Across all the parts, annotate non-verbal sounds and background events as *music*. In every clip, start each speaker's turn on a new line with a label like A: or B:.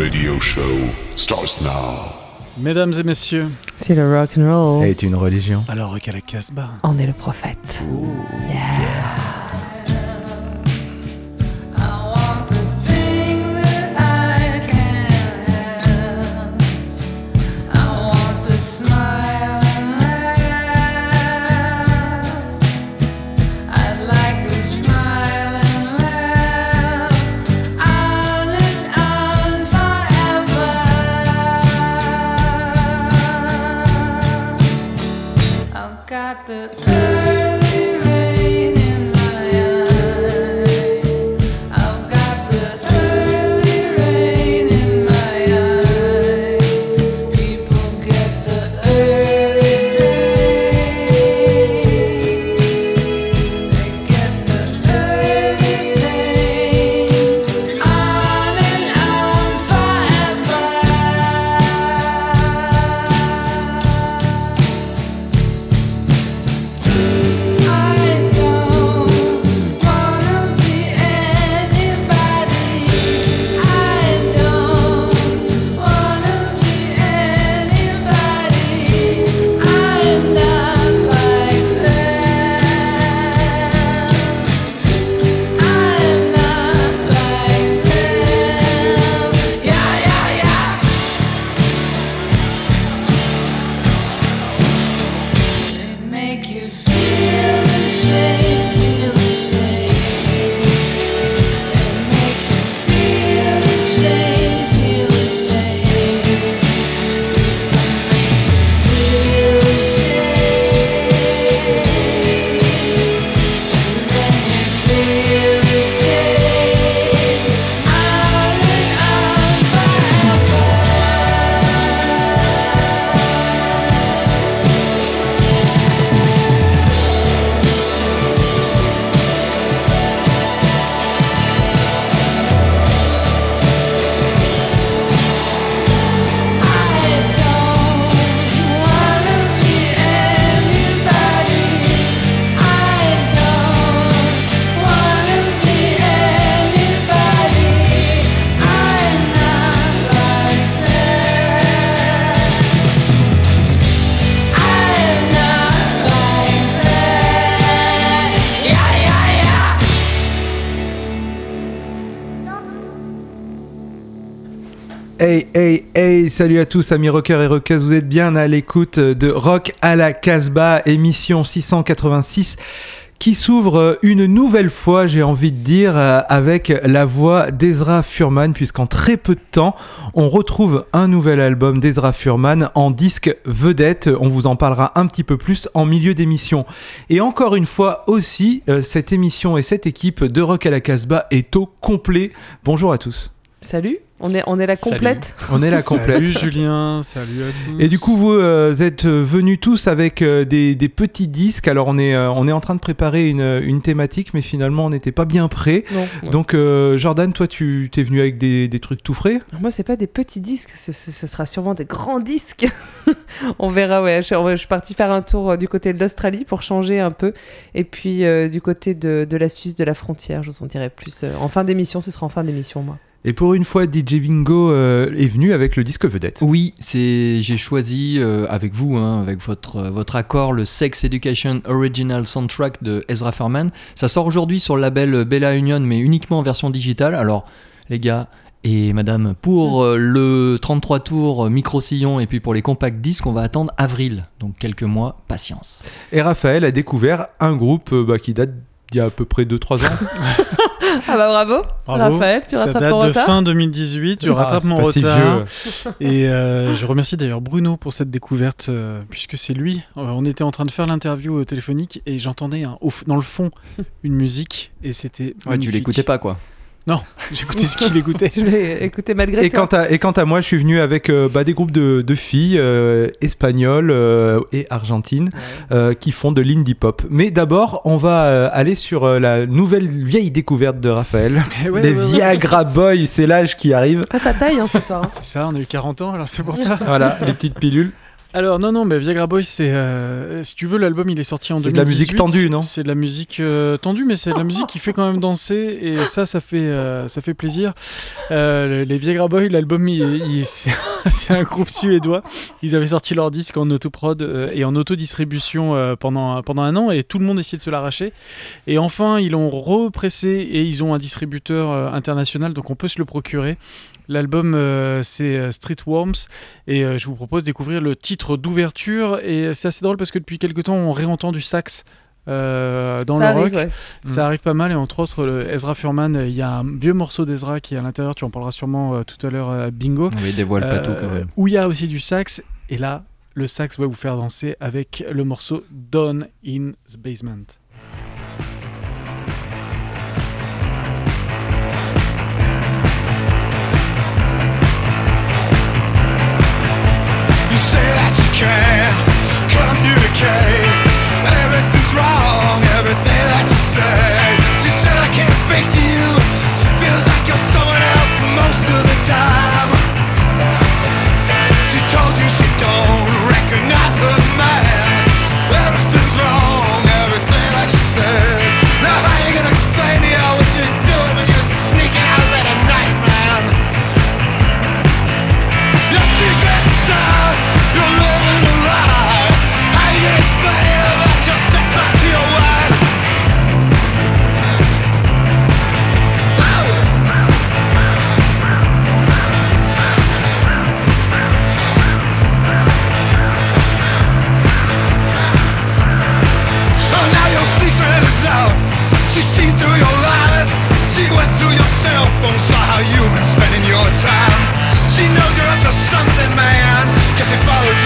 A: radio show starts now.
B: Mesdames et messieurs,
C: C'est le rock and roll.
D: Est une religion.
B: alors Rock à la Casbah.
C: On est le prophète.
E: I
D: salut à tous, amis rockers et rockeuses. Vous êtes bien à l'écoute de Rock à la Casbah, émission 686, qui s'ouvre une nouvelle fois, j'ai envie de dire, euh, avec la voix d'Ezra Furman, puisqu'en très peu de temps, on retrouve un nouvel album d'Ezra Furman en disque vedette. On vous en parlera un petit peu plus en milieu d'émission. Et encore une fois aussi, euh, cette émission et cette équipe de Rock à la Casbah est au complet. Bonjour à tous.
C: Salut, on est, on est la complète.
D: On est la *laughs* complète.
B: Salut Julien, salut à tous.
D: Et du coup, vous euh, êtes venus tous avec euh, des, des petits disques. Alors, on est, euh, on est en train de préparer une, une thématique, mais finalement, on n'était pas bien prêts. Donc, euh, Jordan, toi, tu t'es venu avec des, des trucs tout frais?
C: Moi, c'est pas des petits disques, ce, ce- ce sera sûrement des grands disques. *laughs* on verra, ouais. Je, je suis partie faire un tour euh, du côté de l'Australie pour changer un peu. Et puis euh, du côté de, de la Suisse, de la frontière, je vous en dirai plus. euh, en fin d'émission, ce sera en fin d'émission, moi.
D: Et pour une fois, DJ Bingo euh, est venu avec le disque vedette.
F: Oui, c'est j'ai choisi euh, avec vous, hein, avec votre euh, votre accord, le Sex Education Original Soundtrack de Ezra Furman. Ça sort aujourd'hui sur le label Bella Union, mais uniquement en version digitale. Alors, les gars et madame, pour le 33 tours euh, micro sillon et puis pour les compacts disques, on va attendre avril, donc quelques mois, patience.
D: Et Raphaël a découvert un groupe bah, qui date d'il y a à peu près 2-3 ans. *laughs*
C: Ah bah bravo,
B: Bravo.
C: Raphaël, tu
B: Ça
C: rattrapes
B: date
C: ton
B: de
C: retard.
B: fin 2018, je
D: Ah,
B: rattrape
D: c'est
B: mon retard.
D: vieux.
B: Et euh, je remercie d'ailleurs Bruno pour cette découverte, euh, puisque c'est lui. Euh, on était en train de faire l'interview téléphonique et j'entendais f- dans le fond une musique et c'était.
F: Ouais, tu l'écoutais pas quoi.
B: Non, *laughs* j'écoutais ce qu'il écoutait. *laughs*
C: Je l'ai écouté malgré
D: Et
C: toi.
D: quant, à, et quant à moi, je suis venu avec euh, bah, des groupes de, de filles euh, espagnoles euh, et argentines euh, qui font de l'indie pop. Mais d'abord, on va euh, aller sur euh, la nouvelle vieille découverte de Raphaël. *laughs*
B: Ouais,
D: les
B: ouais, ouais.
D: Viagra Boys, c'est l'âge qui arrive.
C: Ah, ça taille hein, ce soir. hein.
B: C'est ça, on a eu 40 ans, alors c'est pour ça.
D: Voilà, les petites pilules.
B: Alors non non mais Viagra Boys c'est euh, si tu veux l'album il est sorti en
D: C'est
B: 2018.
D: de la musique tendue, non
B: C'est de la musique euh, tendue mais c'est de la musique qui fait quand même danser et ça ça fait euh, ça fait plaisir. Les Viagra Boys l'album c'est *laughs* c'est un groupe suédois. Ils avaient sorti leur disque en autoprod et en autodistribution pendant pendant un an et tout le monde essayait de se l'arracher et enfin ils l'ont repressé et ils ont un distributeur international donc on peut se le procurer. L'album euh, c'est euh, Street Worms et euh, je vous propose de découvrir le titre d'ouverture. Et c'est assez drôle parce que depuis quelques temps, on réentend du sax euh, dans
C: ça
B: le
C: arrive,
B: rock.
C: ouais.
B: Ça arrive pas mal. Et entre autres, le Ezra Furman, il y a un vieux morceau d'Ezra qui est à l'intérieur. Tu en parleras sûrement euh, tout à l'heure, euh, Bingo.
F: Oui, dévoile pas tout quand même.
B: Où il y a aussi du sax. Et là, le sax va vous faire danser avec le morceau Down in the Basement.
G: She said I can't speak to you. Feels like you're someone else most of the time. and follow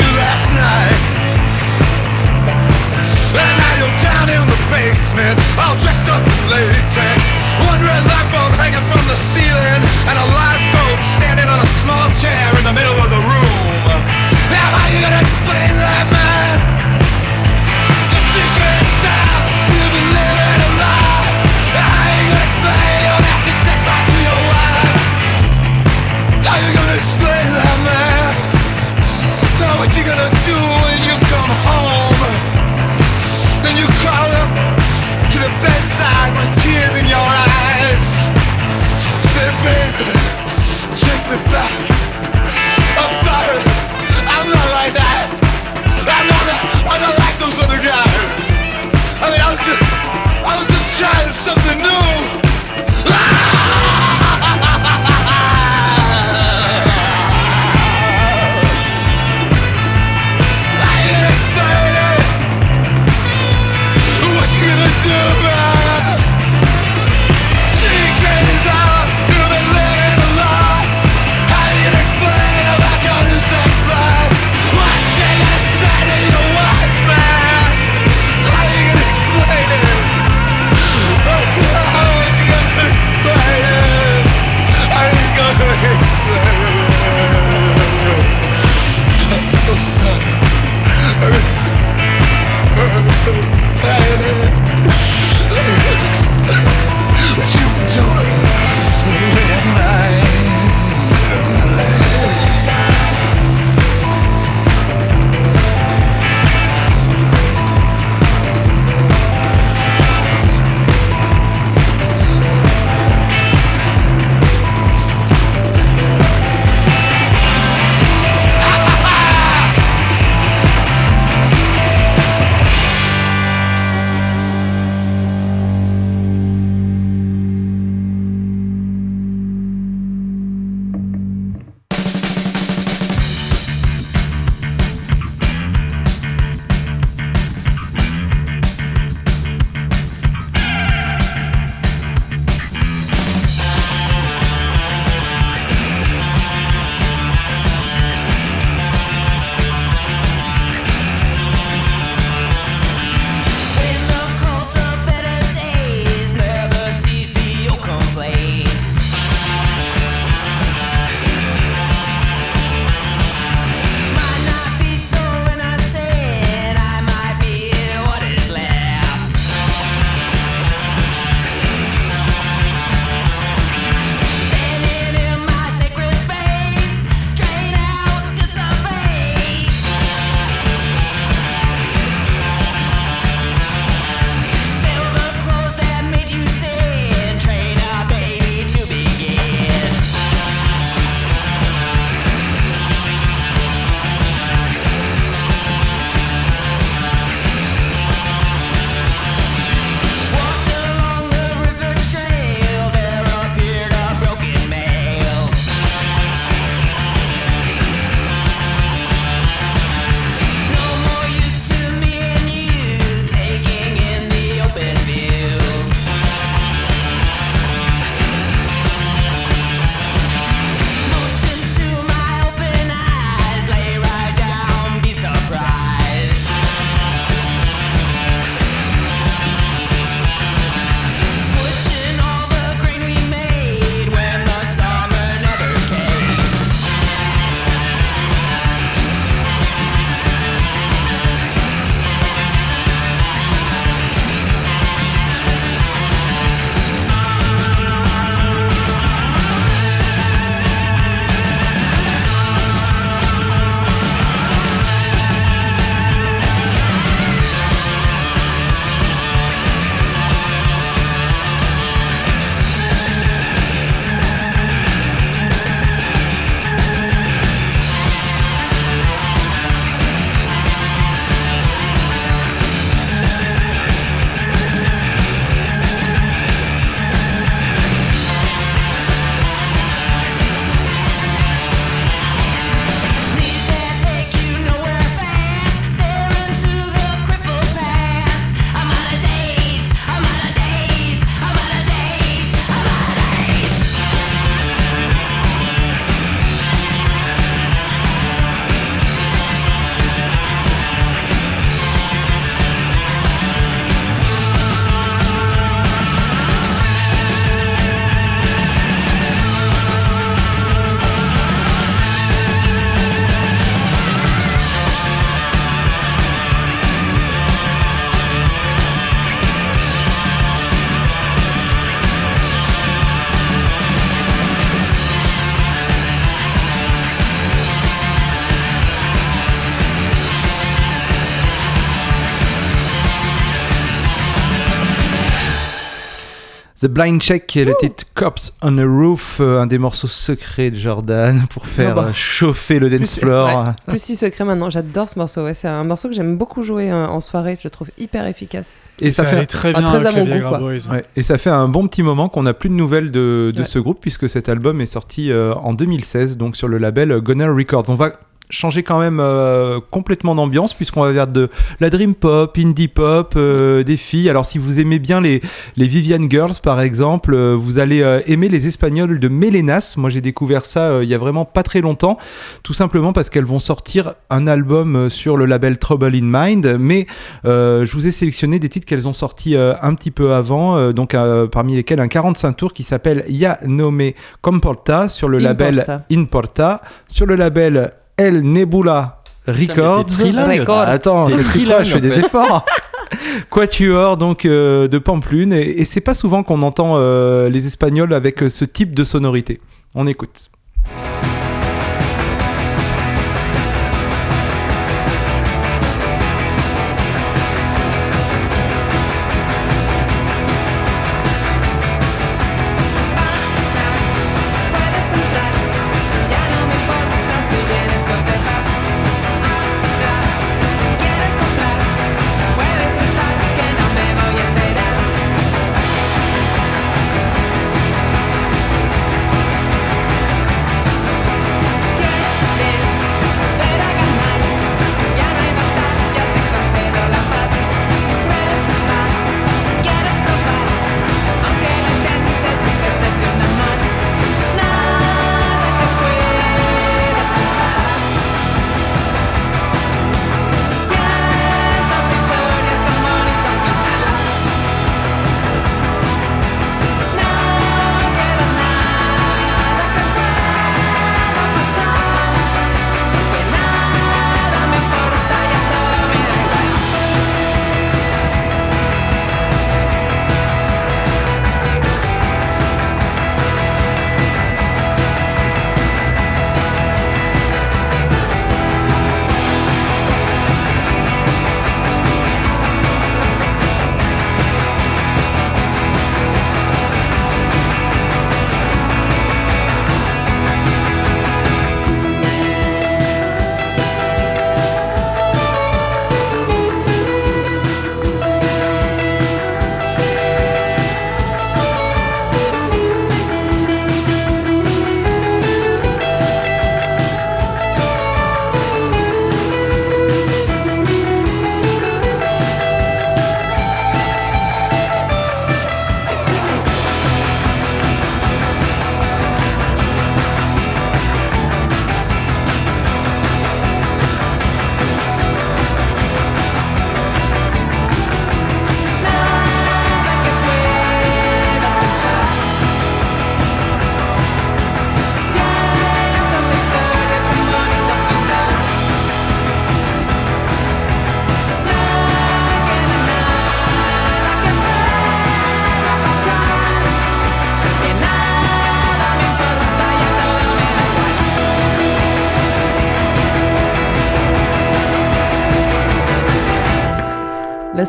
D: The Blind Check et le titre Cops on a Roof, euh, un des morceaux secrets de Jordan *laughs* pour faire
C: Oh bah.
D: euh, chauffer le dance floor.
C: Ouais. Plus si secret maintenant, j'adore ce morceau. Ouais, c'est un morceau que j'aime beaucoup jouer euh, en soirée, je le trouve hyper efficace.
D: Et ça, fait
B: très
C: Ah,
B: bien
C: très
B: avec les
C: goût.
D: Ouais, et ça fait un bon petit moment qu'on n'a plus de nouvelles de, de
C: Ouais.
D: ce groupe puisque cet album est sorti euh, en 2016 donc sur le label Gunner Records. On va changer quand même euh, complètement d'ambiance puisqu'on va vers de la dream pop, indie pop, euh, des filles. Alors si vous aimez bien les, les Vivian Girls par exemple, euh, vous allez aimer les Espagnols de Melenas. Moi j'ai découvert ça il y a vraiment pas très longtemps, tout simplement parce qu'elles vont sortir un album sur le label Trouble in Mind, mais je vous ai sélectionné des titres qu'elles ont sortis un petit peu avant, donc parmi lesquels un 45 tours qui s'appelle Ya No Me Comporta sur le label
C: Importa.
D: Importa, sur le label El Nebula Records.
C: Records.
D: Ah, attends,
F: trilingue,
D: je fais des efforts. *laughs* Quatuor donc euh, de Pamplune et, et c'est pas souvent qu'on entend euh, les Espagnols avec euh, ce type de sonorité. On écoute.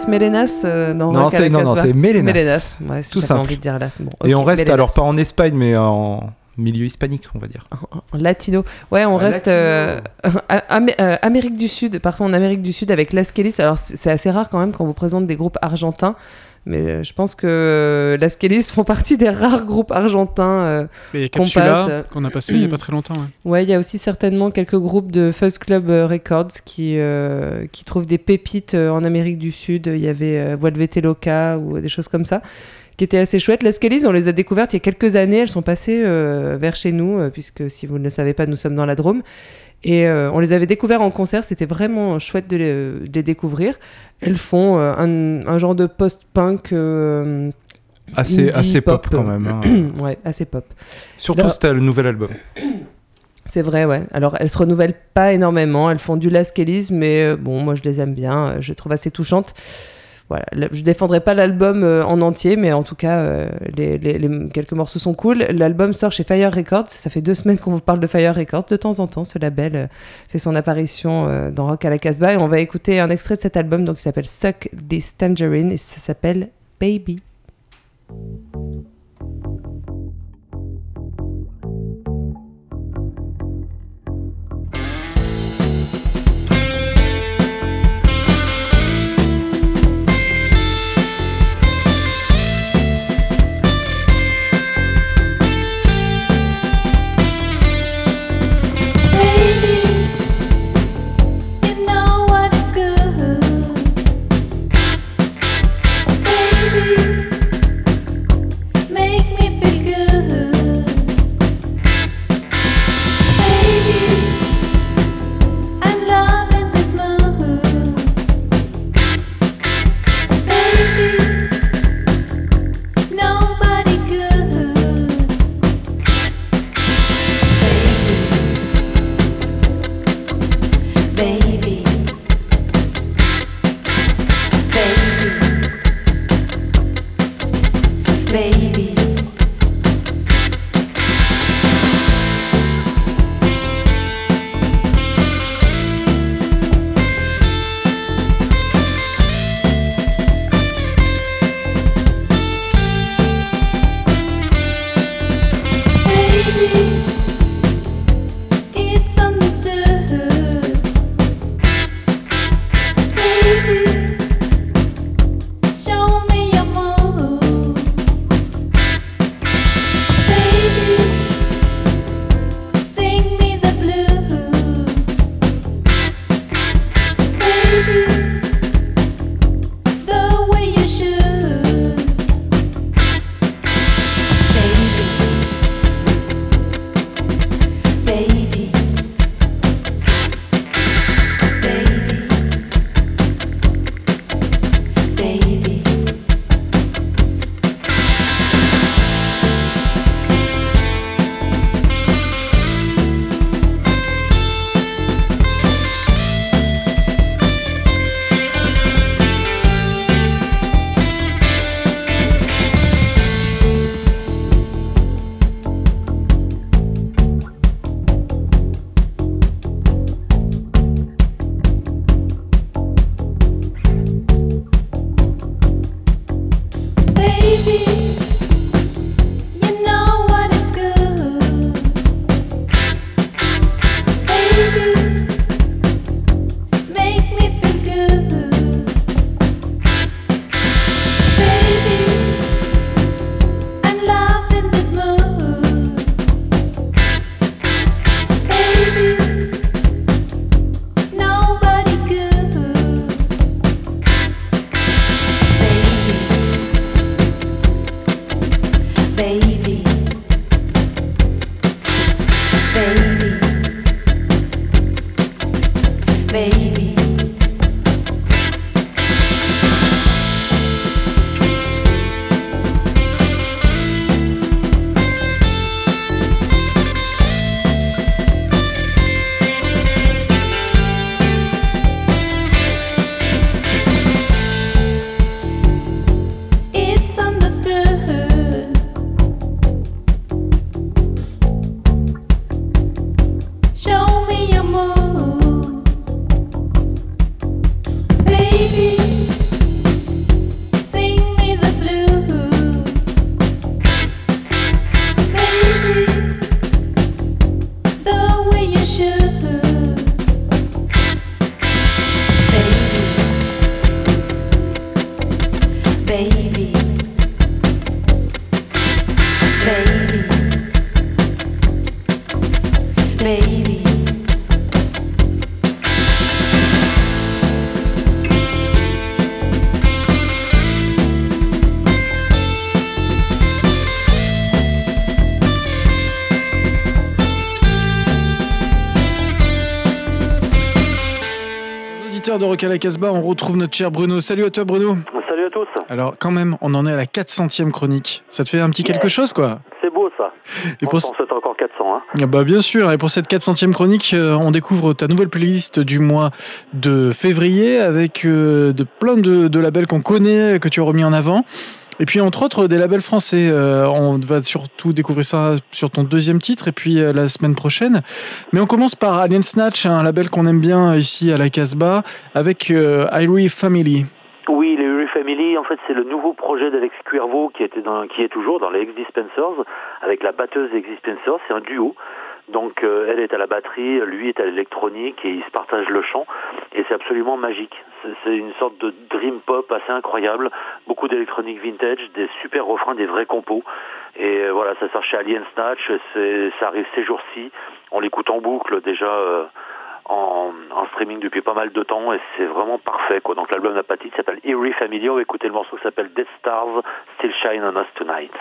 C: Las Melenas euh, dans
D: Non, c'est- non, non, c'est Melenas.
C: Melenas. Ouais,
D: Tout simple.
C: envie de dire Las. Bon,
D: et on reste
C: Melenas.
D: alors pas en Espagne mais en milieu hispanique on va dire.
C: En- en latino. Ouais, on
D: Un
C: reste euh, *laughs* euh, Amérique du Sud. Partons en Amérique du Sud avec Las Kelis. Alors c'est c'est assez rare quand même quand on vous présente des groupes argentins. Mais euh, je pense que euh, Las Kelis font partie des rares groupes argentins. euh. Qu'on passe, euh,
B: qu'on a passé il y a pas très longtemps. ouais. *clears throat*
C: Ouais, il y a aussi certainement quelques groupes de Fuzz Club Records qui, euh, qui trouvent des pépites en Amérique du Sud. Il y avait euh, Vuelvete Loca ou des choses comme ça qui étaient assez chouettes. Les Skellies, on les a découvertes il y a quelques années. Elles sont passées vers chez nous, puisque si vous ne le savez pas, nous sommes dans la Drôme. Et euh, on les avait découvertes en concert. C'était vraiment chouette de les, de les découvrir. Elles font euh, un, un genre de post-punk. euh,
D: Assez, assez pop,
C: pop,
D: quand même. hein. *clears throat*
C: ouais, assez pop.
D: Surtout c'était le nouvel album. *clears throat*
C: C'est vrai, ouais. Alors, elles se renouvellent pas énormément. Elles font du Last Kellys, mais bon, moi, je les aime bien. Je les trouve assez touchantes. Voilà. Je défendrai pas l'album euh, en entier, mais en tout cas, euh, les, quelques morceaux sont cool. L'album sort chez Fire Records. Ça fait deux semaines *laughs* qu'on vous parle de Fire Records. De temps en temps, ce label euh, fait son apparition dans Rock à la Casbah. Et on va écouter un extrait de cet album, donc, qui s'appelle Suck This Tangerine, et ça s'appelle Baby.
B: Rock à la Casbah, on retrouve notre cher Bruno. Salut à toi Bruno.
H: Salut à tous.
B: Alors quand même, on en est à la 400e chronique. Ça te fait un petit quelque chose quoi
H: C'est beau ça.
B: Et
H: On
B: pour...
H: souhaite encore 400. Hein.
B: Ah Bah bien sûr, et pour cette 400e chronique, euh, on découvre ta nouvelle playlist du mois de février avec euh, de plein de, de labels qu'on connaît, que tu as remis en avant. Et puis entre autres des labels français. Euh, on va surtout découvrir ça sur ton deuxième titre et puis euh, la semaine prochaine. Mais on commence par Alien Snatch, un label qu'on aime bien ici à la Casbah, avec euh, Irie Family.
H: Oui, les Uri Family, en fait, c'est le nouveau projet d'Alex Cuervo qui, était dans, qui est toujours dans les Ex-Dispensers, avec la batteuse Ex-Dispensers. C'est un duo. Donc, euh, elle est à la batterie, lui est à l'électronique et ils se partagent le chant. Et c'est absolument magique. C'est- une sorte de dream pop assez incroyable. Beaucoup d'électronique vintage, des super refrains, des vrais compos. Et euh, voilà, ça sort chez Alien Snatch. Ça arrive ces jours-ci. On l'écoute en boucle déjà. euh, en, en streaming depuis pas mal de temps et c'est vraiment parfait quoi. Donc l'album n'a s'appelle Eerie Family. On va écouter le morceau qui s'appelle Dead Stars Still Shine on Us Tonight.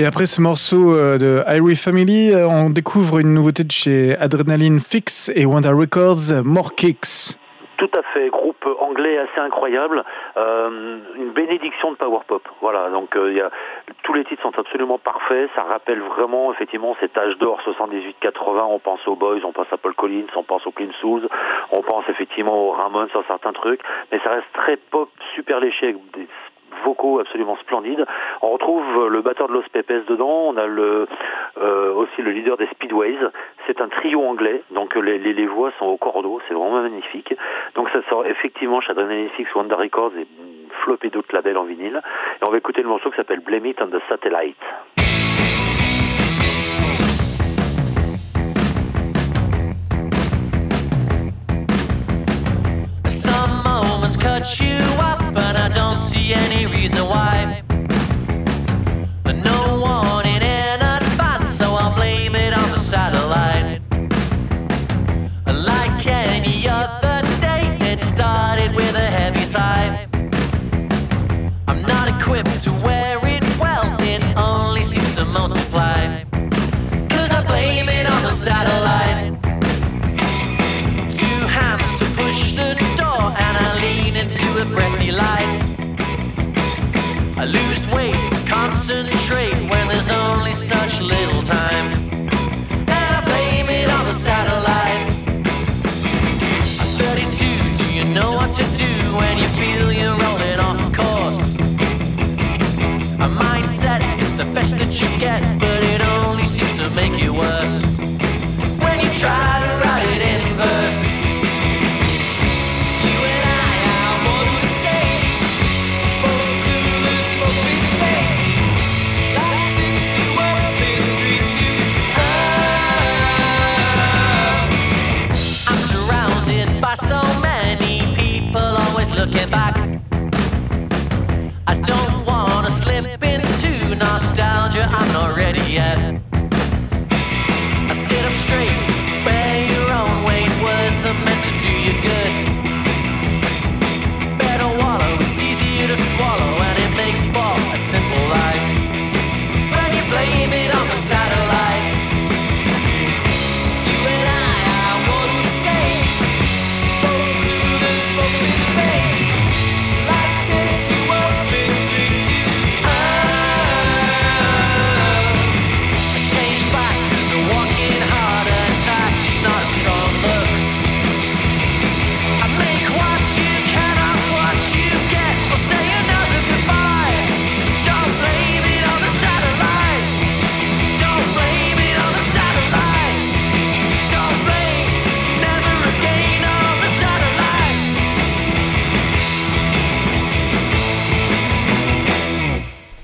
B: Et après ce morceau euh, de Irie Family, euh, on découvre une nouveauté de chez Adrenaline Fix et Wonder Records, More Kicks.
H: Tout à fait, groupe anglais assez incroyable, euh, une bénédiction de power pop. Voilà, donc tous les titres sont absolument parfaits, ça rappelle vraiment effectivement cet âge d'or 78-80, on pense aux Boys, on pense à Paul Collins, on pense aux Clean Souls, on pense effectivement aux Ramones sur certains trucs, mais ça reste très pop, super léché vocaux absolument splendides. On retrouve le batteur de Los Pepes dedans, on a le, euh, aussi le leader des Speedways. C'est un trio anglais, donc les, les, les voix sont au cordeau, c'est vraiment magnifique. Donc ça sort effectivement chez Fix, Wonder Records et flopé d'autres labels en vinyle. Et on va écouter le morceau qui s'appelle Blame It on the Satellite.
I: Cut you up, and I don't see any reason why. But no warning in advance, so I'll blame it on the satellite. Like any other day, it started with a heavy sigh. I'm not equipped to wear I lose weight, concentrate when there's only such little time. And I blame it on the satellite. I'm 32, do you know what to do when you feel you're rolling off course? A mindset is the best that you get, but it only seems to make it worse. When you try to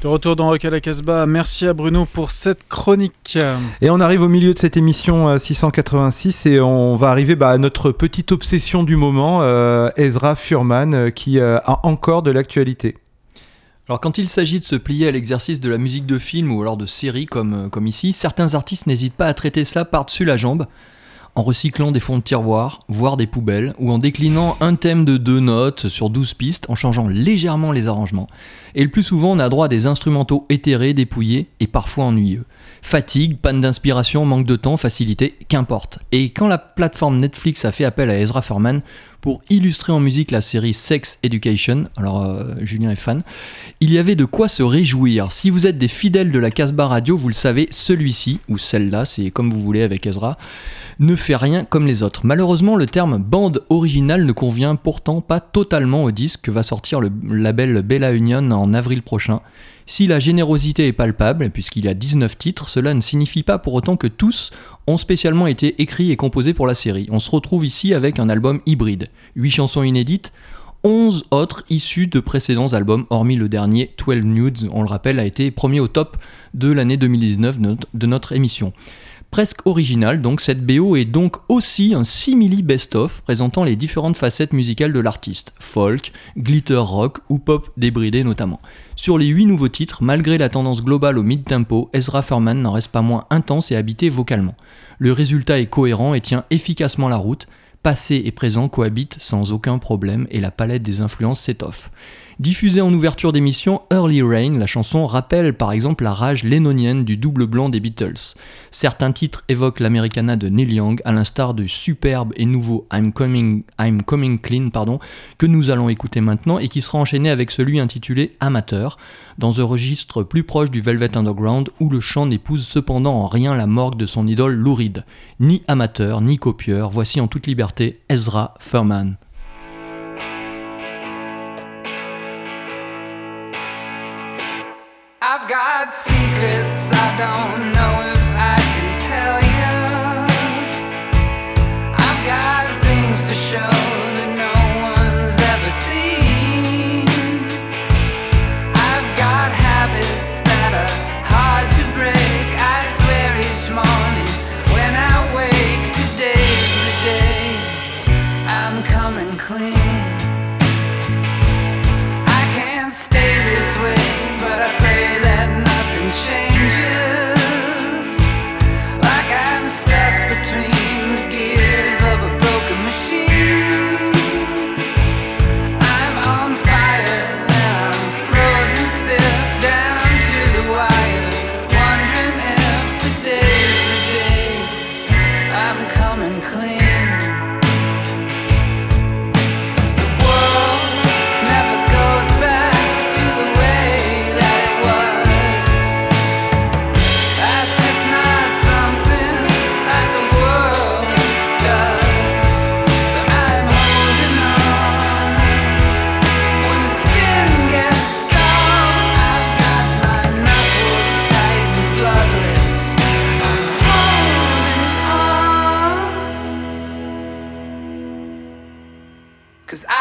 B: De retour dans Rock à la Casbah, merci à Bruno pour cette chronique.
D: Et on arrive au milieu de cette émission euh, 686 et on va arriver bah, à notre petite obsession du moment, euh, Ezra Furman, euh, qui euh, a encore de l'actualité.
F: Alors quand il s'agit de se plier à l'exercice de la musique de film ou alors de série comme, euh, comme ici, certains artistes n'hésitent pas à traiter cela par-dessus la jambe, en recyclant des fonds de tiroir, voire des poubelles, ou en déclinant un thème de deux notes sur 12 pistes, en changeant légèrement les arrangements. Et le plus souvent, on a droit à des instrumentaux éthérés, dépouillés et parfois ennuyeux. Fatigue, panne d'inspiration, manque de temps, facilité, qu'importe. Et quand la plateforme Netflix a fait appel à Ezra Furman pour illustrer en musique la série Sex Education, alors euh, Julien est fan, il y avait de quoi se réjouir. Si vous êtes des fidèles de la Casbah Radio, vous le savez, celui-ci, ou celle-là, c'est comme vous voulez avec Ezra, ne fait rien comme les autres. Malheureusement, le terme bande originale ne convient pourtant pas totalement au disque que va sortir le label Bella Union en avril prochain. Si la générosité est palpable, puisqu'il y a 19 titres, cela ne signifie pas pour autant que tous ont spécialement été écrits et composés pour la série. On se retrouve ici avec un album hybride. 8 chansons inédites, 11 autres issues de précédents albums, hormis le dernier 12 Nudes, on le rappelle, a été premier au top de l'année 2019 de notre, de notre émission. Presque original, donc cette BO est donc aussi un simili best-of présentant les différentes facettes musicales de l'artiste, folk, glitter rock ou pop débridé notamment. Sur les 8 nouveaux titres, malgré la tendance globale au mid-tempo, Ezra Furman n'en reste pas moins intense et habité vocalement. Le résultat est cohérent et tient efficacement la route, Passé et présent cohabitent sans aucun problème et la palette des influences s'étoffe. Diffusée en ouverture d'émission, Early Rain, la chanson rappelle par exemple la rage lénonienne du double blanc des Beatles. Certains titres évoquent l'Americana de Neil Young, à l'instar du superbe et nouveau I'm Coming, Clean pardon, que nous allons écouter maintenant et qui sera enchaîné avec celui intitulé Amateur, dans un registre plus proche du Velvet Underground où le chant n'épouse cependant en rien la morgue de son idole Lou Reed. Ni amateur, ni copieur, voici en toute liberté Ezra Furman.
E: Secrets I don't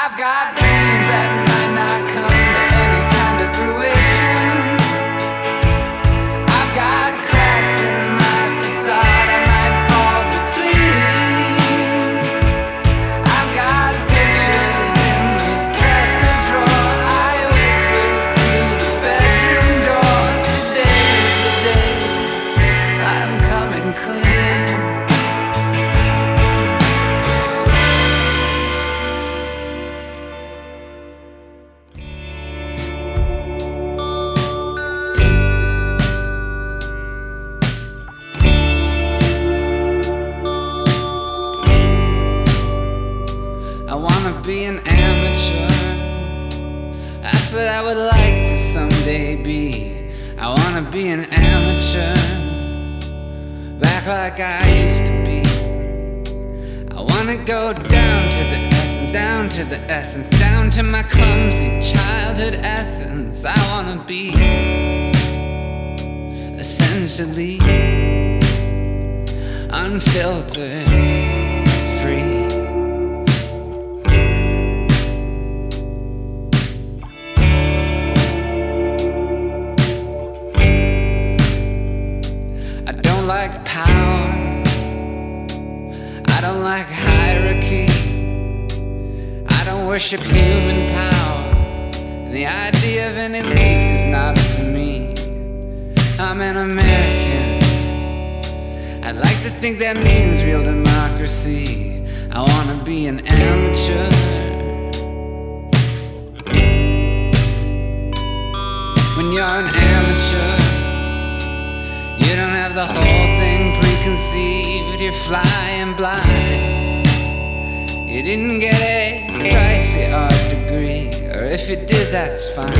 E: I've got dreams that go down to the essence, down to the essence, down to my clumsy childhood essence. I wanna be essentially unfiltered, worship human power. The idea of an elite is not for me. I'm an American. I'd like to think that means real democracy. I wanna be an amateur. When you're an amateur, you don't have the whole thing preconceived. You're flying blind. You didn't get a pricey art degree, or if you did, that's fine.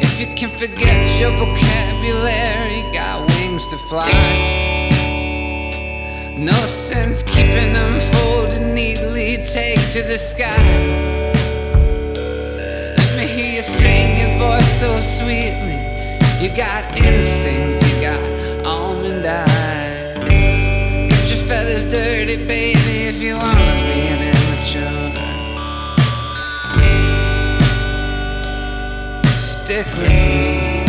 E: If you can forget your vocabulary, got wings to fly. No sense keeping them folded neatly. Take to the sky. Let me hear you strain your voice so sweetly. You got instinct, you got almond eyes. Dirty, baby, if you wanna be an amateur. Stick with me.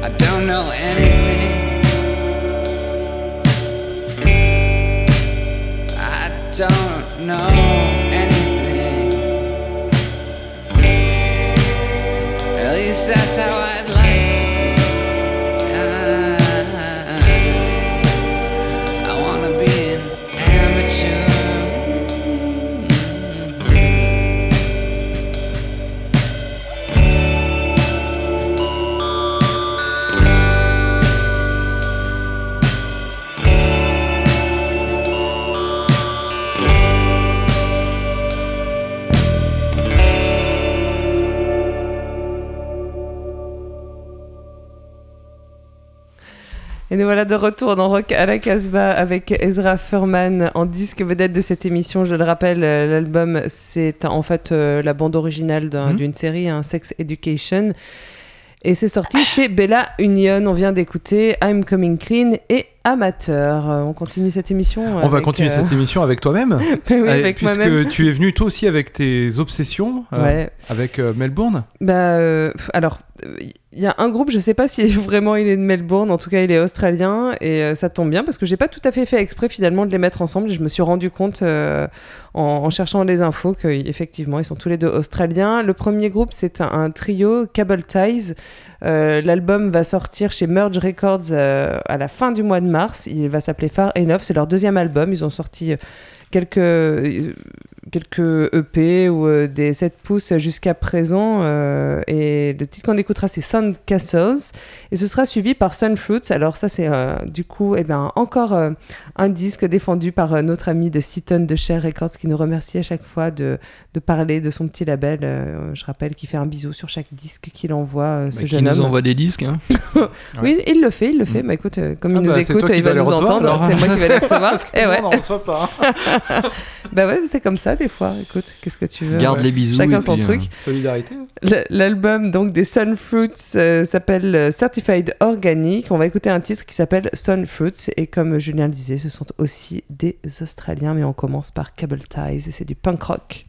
E: I don't know anything. I don't know
C: nous voilà de retour dans Rock à la Casbah avec Ezra Furman en disque vedette de cette émission. Je le rappelle, euh, l'album c'est en fait euh, la bande originale
D: Mhm.
C: d'une série, un Sex Education. Et c'est sorti chez Bella Union. On vient d'écouter I'm Coming Clean et Amateur. Euh, On continue cette émission.
D: On va continuer
C: euh,
D: cette émission avec toi-même. *laughs*
C: oui,
D: Euh,
C: avec
D: puisque
C: moi-même.
D: tu es venu toi aussi avec tes obsessions, euh,
C: Ouais.
D: avec euh, Melbourne.
C: Bah, euh, alors, il y a un groupe, je sais pas si *laughs* vraiment il est de Melbourne, en tout cas il est australien, et euh, ça tombe bien parce que j'ai pas tout à fait fait exprès finalement de les mettre ensemble, et je me suis rendu compte euh, en, en cherchant les infos qu'effectivement ils sont tous les deux australiens. Le premier groupe c'est un, un trio, Cable Ties. Euh, L'album va sortir chez Merge Records euh, à la fin du mois de mars. Il va s'appeler Far Enough. C'est leur deuxième album. Ils ont sorti euh, quelques, quelques EP ou euh, des 7 pouces jusqu'à présent. euh, et le titre qu'on écoutera, c'est Sun Castles. Et ce sera suivi par Sun Fruits. Alors, ça, c'est euh, du coup eh ben, encore euh, un disque défendu par euh, notre ami de Seaton de Cher Records qui nous remercie à chaque fois de, de parler de son petit label. Euh, je rappelle qu'il fait un bisou sur chaque disque qu'il envoie, euh, ce
F: Bah, qui
C: jeune
F: nous
C: homme.
F: envoie des disques. hein. *laughs*
C: Oui, il le fait, il le fait.
F: Mm.
C: Bah écoute, comme
D: Ah
C: il nous
D: bah, c'est
C: écoute,
D: qui
C: il va nous
D: recevoir,
C: entendre. C'est moi qui vais les *laughs* recevoir. Et
D: nous,
C: ouais.
D: on n'en reçoit pas. hein. *laughs*
C: Bah ouais, c'est comme ça des fois. Écoute, qu'est-ce que tu veux
F: Garde
C: ouais.
F: les bisous.
C: Chacun
F: et
C: son
F: puis,
C: truc.
F: euh,
D: Solidarité.
C: L- L'album donc des Sunfruits euh, s'appelle euh, Certified Organic. On va écouter un titre qui s'appelle Sunfruits et comme Julien le disait, ce sont aussi des Australiens, mais on commence par Cable Ties et c'est du punk rock.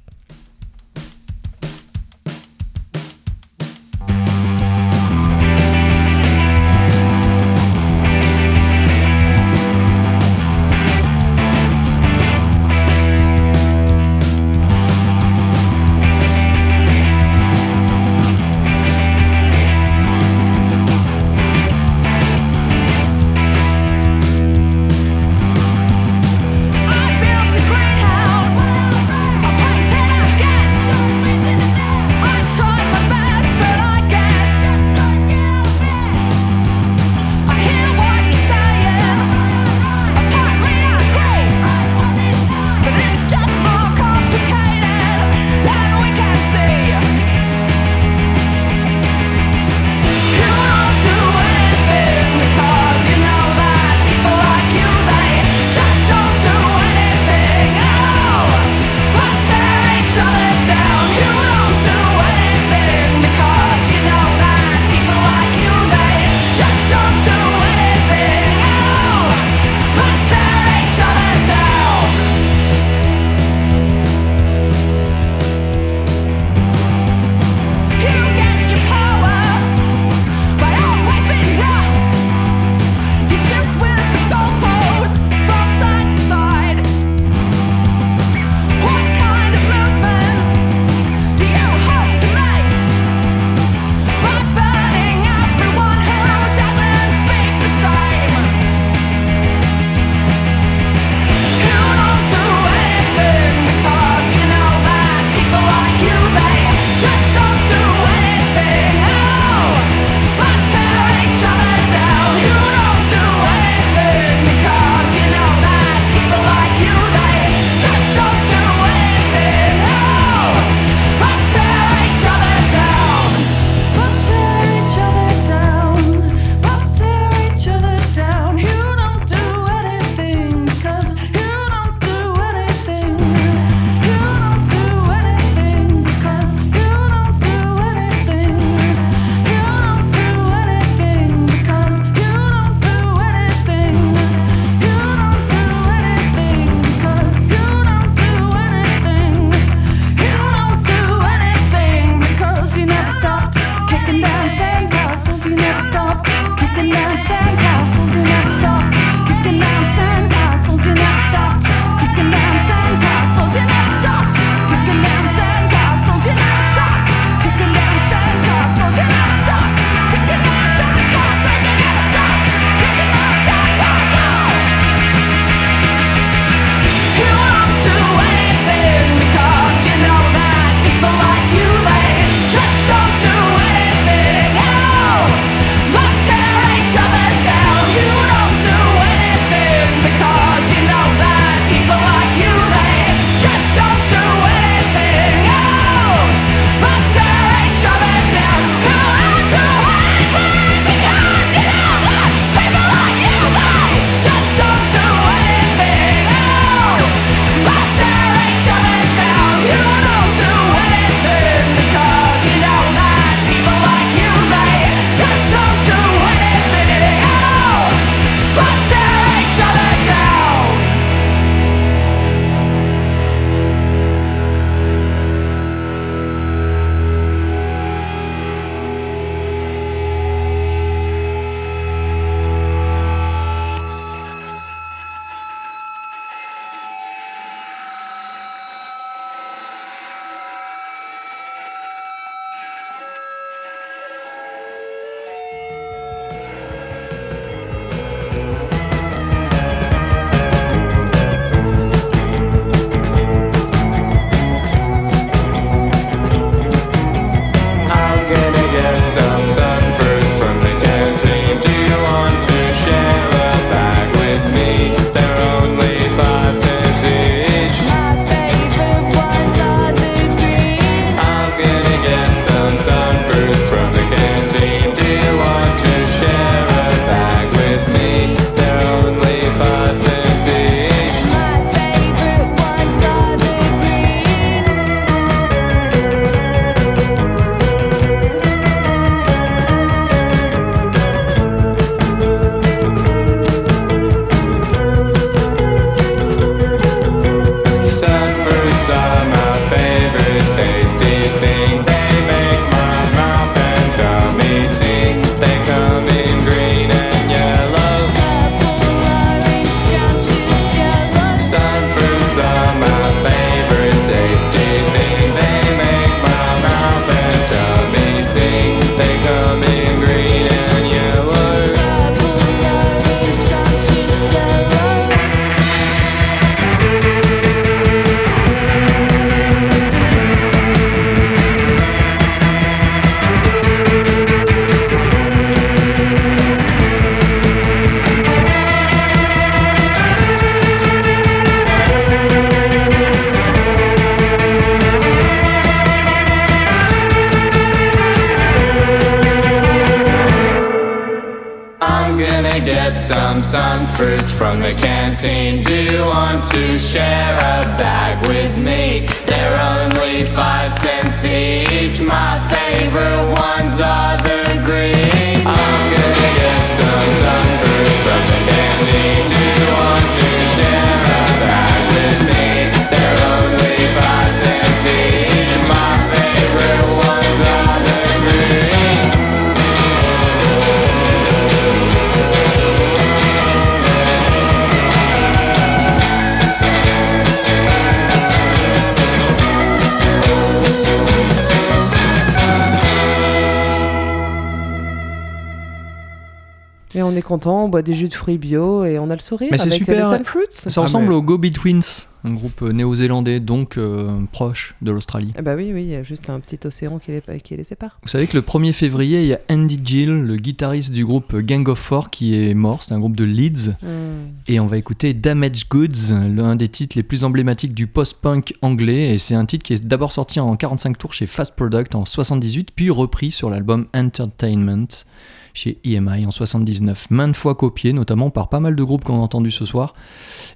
C: Content, on boit des jus de fruits bio et on a le sourire
J: Mais c'est
C: avec
J: super,
C: les
J: ouais.
C: Sun Fruits.
J: Ça ressemble aux Go Betweens, un groupe euh, néo-zélandais, donc euh, proche de l'Australie.
C: Eh bah oui, oui, il y a juste un petit océan qui les, qui les sépare.
J: Vous savez que le 1er février, il y a Andy Gill, le guitariste du groupe Gang of Four, qui est mort. C'est un groupe de Leeds.
C: Hmm.
J: Et on va écouter Damage Goods, l'un des titres les plus emblématiques du post-punk anglais. Et c'est un titre qui est d'abord sorti en 45 tours chez Fast Product en 78, puis repris sur l'album Entertainment chez EMI en 79. Maintes fois copié, notamment par pas mal de groupes qu'on a entendus ce soir.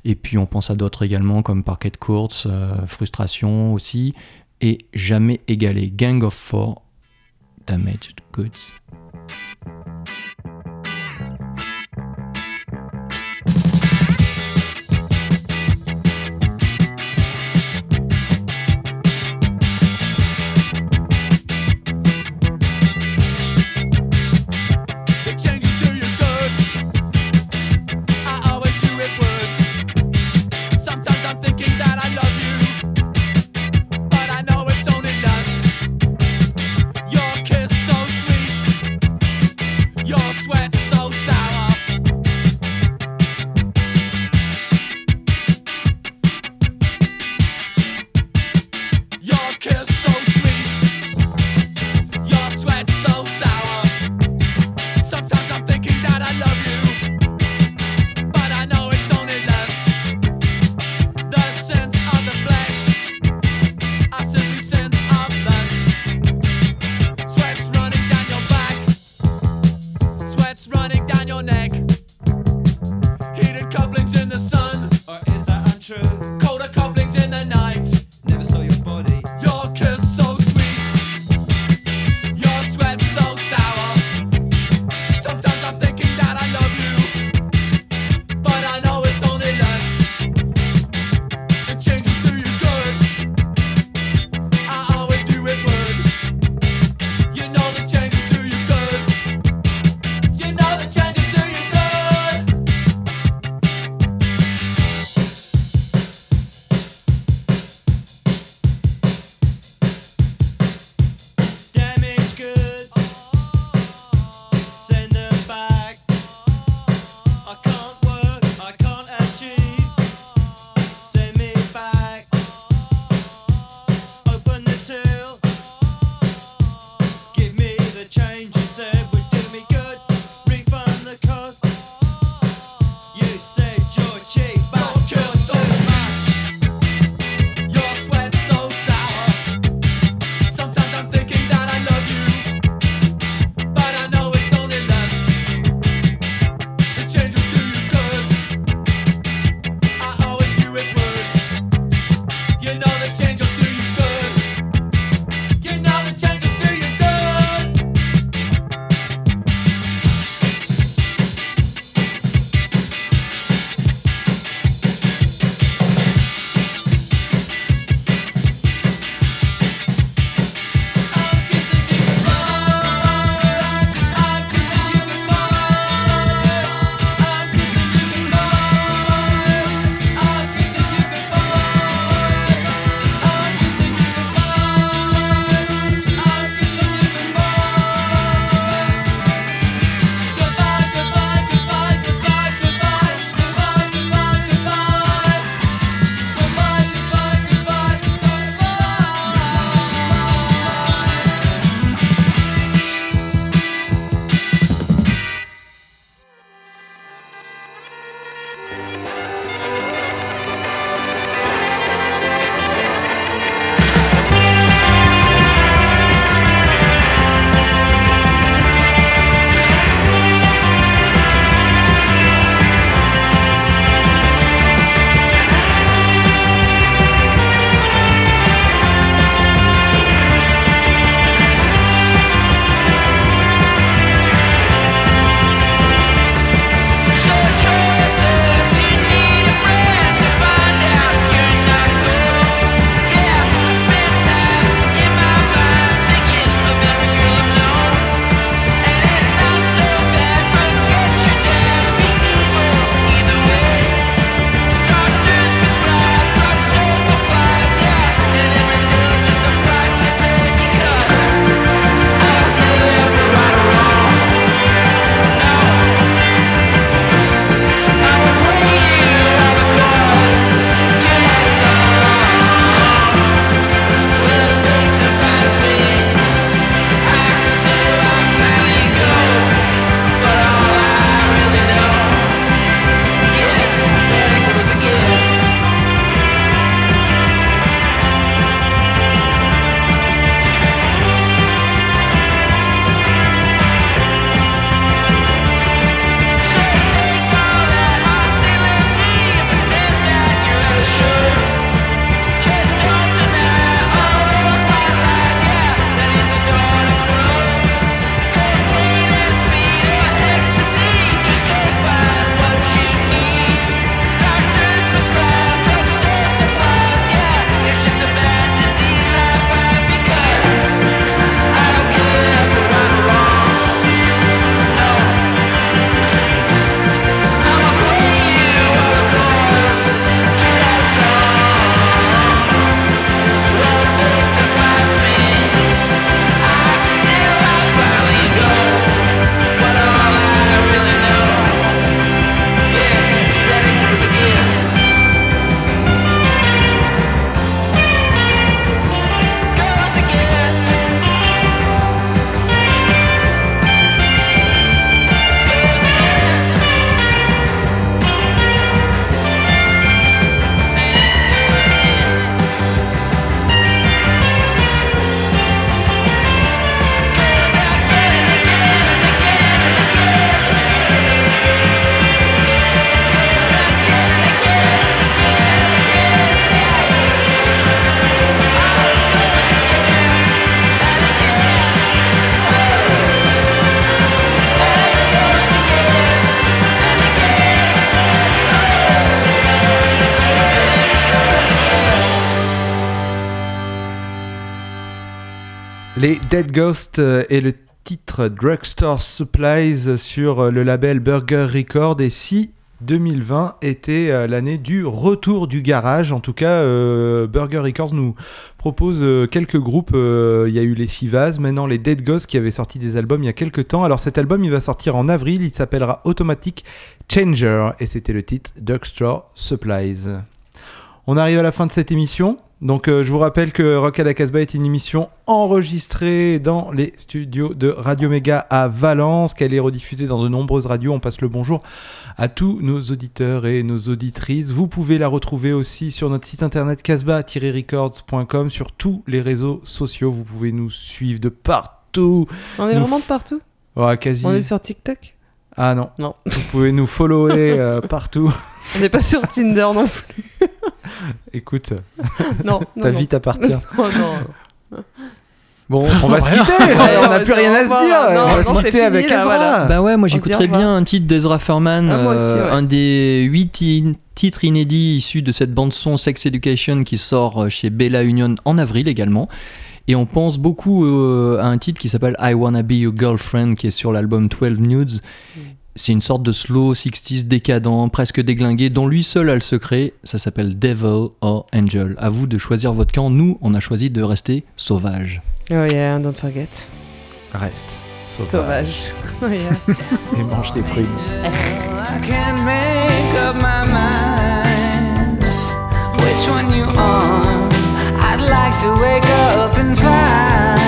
J: Et puis on pense à d'autres également, comme Parquet Courts, euh, Frustration aussi. Et jamais égalé. Gang of Four, Damaged Goods.
D: Dead Ghost euh, et le titre Drugstore Supplies sur euh, le label Burger Record. Et si 2020 était euh, l'année du retour du garage, en tout cas, Burger Records nous propose quelques groupes. Il y a eu les Chivas, maintenant les Dead Ghost qui avaient sorti des albums il y a quelques temps. Alors cet album, il va sortir en avril. Il s'appellera Automatic Changer et c'était le titre Drugstore Supplies. On arrive à la fin de cette émission. Donc euh, je vous rappelle que Rock à la Casbah est une émission enregistrée dans les studios de Radio Méga à Valence, qu'elle est rediffusée dans de nombreuses radios. On passe le bonjour à tous nos auditeurs et nos auditrices. Vous pouvez la retrouver aussi sur notre site internet casbah-records.com, sur tous les réseaux sociaux. Vous pouvez nous suivre de partout.
C: On est
D: Nous
C: vraiment de partout?
D: Ouais, quasi.
C: On est sur TikTok?
D: Ah non.
C: Non.
D: Vous pouvez nous follower euh, *laughs* partout.
C: On n'est pas sur Tinder non plus. *laughs*
D: Écoute,
C: Non.
D: ta
C: non,
D: vie t'appartient. *laughs*
C: Non.
D: Bon, on va *laughs* se quitter.
C: Ouais,
D: on n'a plus rien à se dire.
C: Non,
D: on va
C: non,
D: se quitter
C: fini,
D: avec
C: là,
D: Ezra.
C: voilà.
F: Bah ouais, moi j'écouterais bien un titre d'Ezra Furman,
C: Ah, aussi,
F: euh,
C: ouais.
F: un des huit ti- titres inédits issus de cette bande-son Sex Education qui sort euh, chez Bella Union en avril également. Et on pense beaucoup euh, à un titre qui s'appelle I Wanna Be Your Girlfriend qui est sur l'album 12 Nudes. C'est une sorte de slow 60s décadent, presque déglingué, dont lui seul a le secret. Ça s'appelle Devil or Angel. À vous de choisir votre camp. Nous, on a choisi de rester sauvage.
C: Oh yeah, don't forget.
D: Reste sauvage.
C: Sauvage. Oh yeah. *laughs*
D: Et mange des prunes.
E: I can't make up my mind which one you are. I'd like to wake up and find